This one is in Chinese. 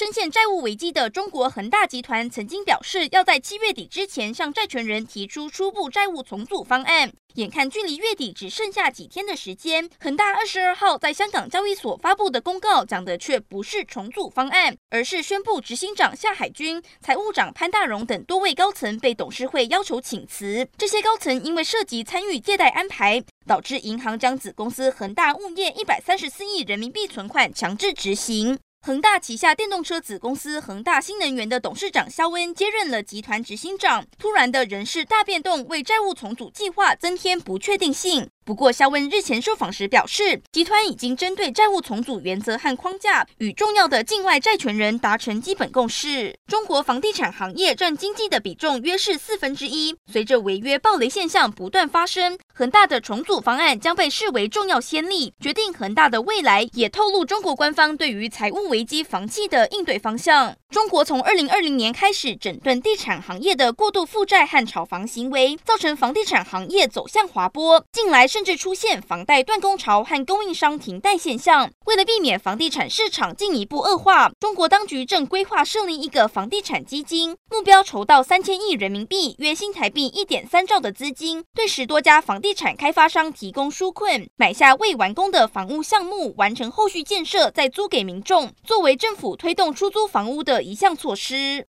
深陷债务危机的中国恒大集团曾经表示，要在七月底之前向债权人提出初步债务重组方案。眼看距离月底只剩下几天的时间，恒大二十二号在香港交易所发布的公告讲的却不是重组方案，而是宣布执行长夏海军、财务长潘大荣等多位高层被董事会要求请辞。这些高层因为涉及参与借贷安排，导致银行将子公司恒大物业一百三十四亿人民币存款强制执行。恒大旗下电动车子公司恒大新能源的董事长肖恩接任了集团执行长，突然的人事大变动为债务重组计划增添不确定性。不过，肖恩日前受访时表示，集团已经针对债务重组原则和框架与重要的境外债权人达成基本共识。中国房地产行业占经济的比重约是四分之一。随着违约暴雷现象不断发生，恒大的重组方案将被视为重要先例，决定恒大的未来，也透露中国官方对于财务危机房企的应对方向。中国从二零二零年开始整顿地产行业的过度负债和炒房行为，造成房地产行业走向滑坡。近来甚至出现房贷断供潮和供应商停贷现象。为了避免房地产市场进一步恶化，中国当局正规划设立一个房地产基金，目标筹到三千亿人民币（约新台币一点三兆）的资金，对十多家房地产开发商提供纾困，买下未完工的房屋项目，完成后续建设再租给民众，作为政府推动出租房屋的一项措施。